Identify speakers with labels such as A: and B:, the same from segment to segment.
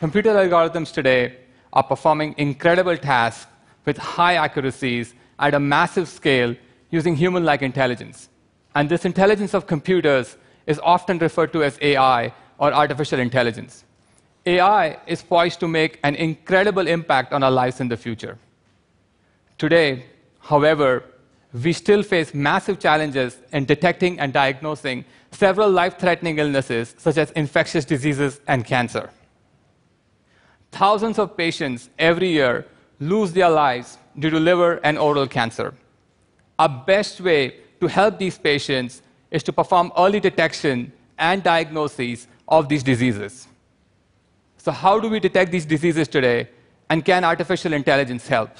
A: computer algorithms today are performing incredible tasks with high accuracies at a massive scale using human like intelligence. And this intelligence of computers is often referred to as AI or artificial intelligence. AI is poised to make an incredible impact on our lives in the future. Today, however, we still face massive challenges in detecting and diagnosing several life threatening illnesses, such as infectious diseases and cancer. Thousands of patients every year lose their lives due to liver and oral cancer. Our best way to help these patients is to perform early detection and diagnosis of these diseases. So, how do we detect these diseases today, and can artificial intelligence help?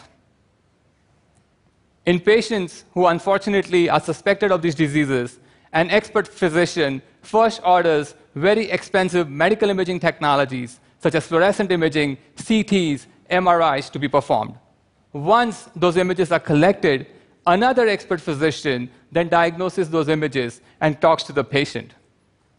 A: In patients who unfortunately are suspected of these diseases, an expert physician first orders very expensive medical imaging technologies such as fluorescent imaging, CTs, MRIs to be performed. Once those images are collected, another expert physician then diagnoses those images and talks to the patient.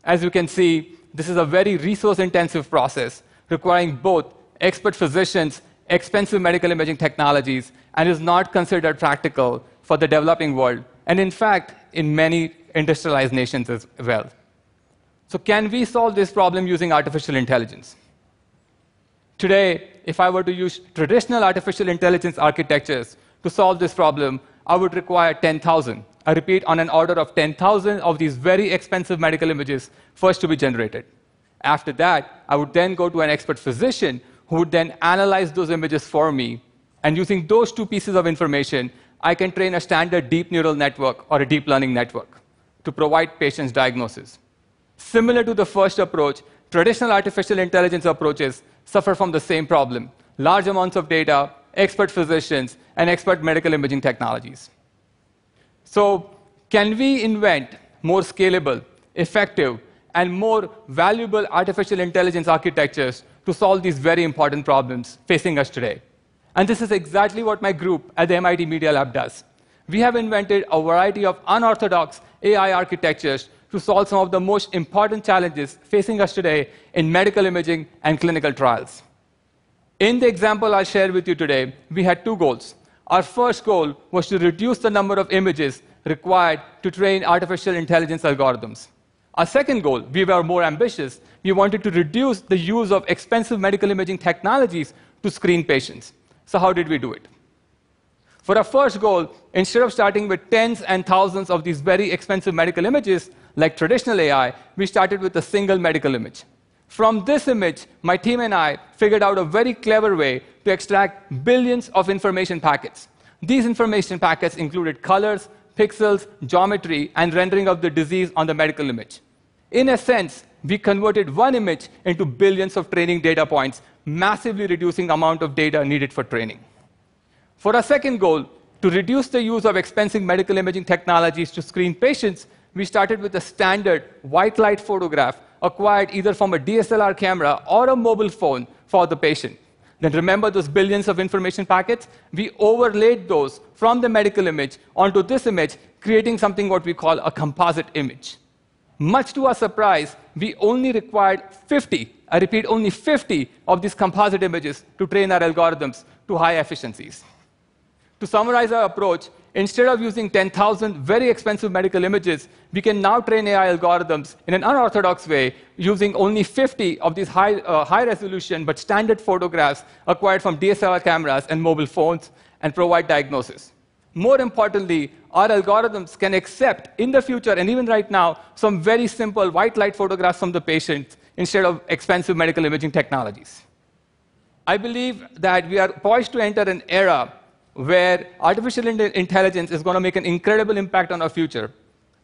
A: As you can see, this is a very resource intensive process requiring both expert physicians, expensive medical imaging technologies, and is not considered practical for the developing world, and in fact, in many industrialized nations as well. So, can we solve this problem using artificial intelligence? Today, if I were to use traditional artificial intelligence architectures to solve this problem, I would require 10,000. I repeat, on an order of 10,000 of these very expensive medical images first to be generated. After that, I would then go to an expert physician who would then analyze those images for me. And using those two pieces of information, I can train a standard deep neural network or a deep learning network to provide patients diagnosis. Similar to the first approach, traditional artificial intelligence approaches suffer from the same problem large amounts of data, expert physicians, and expert medical imaging technologies. So, can we invent more scalable, effective, and more valuable artificial intelligence architectures to solve these very important problems facing us today? And this is exactly what my group at the MIT Media Lab does. We have invented a variety of unorthodox AI architectures to solve some of the most important challenges facing us today in medical imaging and clinical trials. In the example I'll share with you today, we had two goals. Our first goal was to reduce the number of images required to train artificial intelligence algorithms. Our second goal, we were more ambitious. We wanted to reduce the use of expensive medical imaging technologies to screen patients. So, how did we do it? For our first goal, instead of starting with tens and thousands of these very expensive medical images, like traditional AI, we started with a single medical image. From this image, my team and I figured out a very clever way to extract billions of information packets. These information packets included colors, pixels, geometry, and rendering of the disease on the medical image. In a sense, we converted one image into billions of training data points, massively reducing the amount of data needed for training. For our second goal, to reduce the use of expensive medical imaging technologies to screen patients, we started with a standard white light photograph acquired either from a DSLR camera or a mobile phone for the patient. Then remember those billions of information packets? We overlaid those from the medical image onto this image, creating something what we call a composite image. Much to our surprise, we only required 50, I repeat, only 50 of these composite images to train our algorithms to high efficiencies. To summarize our approach, instead of using 10,000 very expensive medical images, we can now train AI algorithms in an unorthodox way using only 50 of these high, uh, high resolution but standard photographs acquired from DSLR cameras and mobile phones and provide diagnosis. More importantly, our algorithms can accept in the future and even right now some very simple white light photographs from the patient instead of expensive medical imaging technologies. I believe that we are poised to enter an era where artificial intelligence is going to make an incredible impact on our future.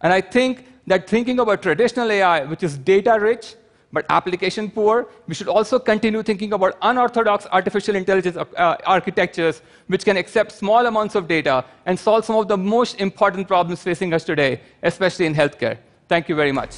A: And I think that thinking about traditional AI, which is data rich but application poor, we should also continue thinking about unorthodox artificial intelligence uh, architectures which can accept small amounts of data and solve some of the most important problems facing us today, especially in healthcare. Thank you very much.